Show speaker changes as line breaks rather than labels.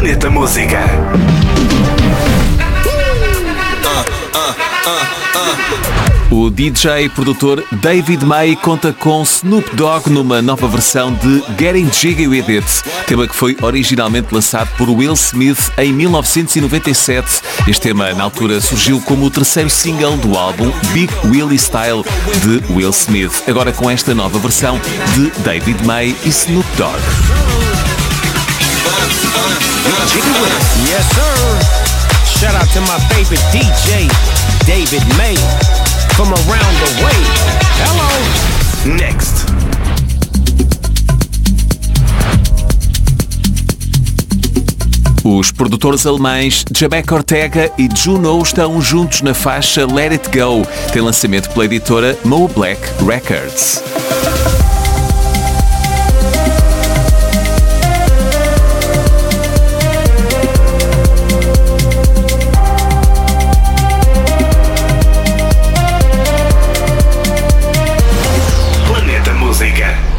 Planeta Música.
O DJ e produtor David May conta com Snoop Dogg numa nova versão de Getting Jiggy With It, tema que foi originalmente lançado por Will Smith em 1997. Este tema, na altura, surgiu como o terceiro single do álbum Big Willie Style de Will Smith, agora com esta nova versão de David May e Snoop Dogg.
Yes, sir. Shout out to my favorite DJ, David May, from around the way. Hello.
Next.
Os produtores alemães Jabek Ortega e Juno estão juntos na faixa Let It Go, tem lançamento pela editora Mo Black Records. Again.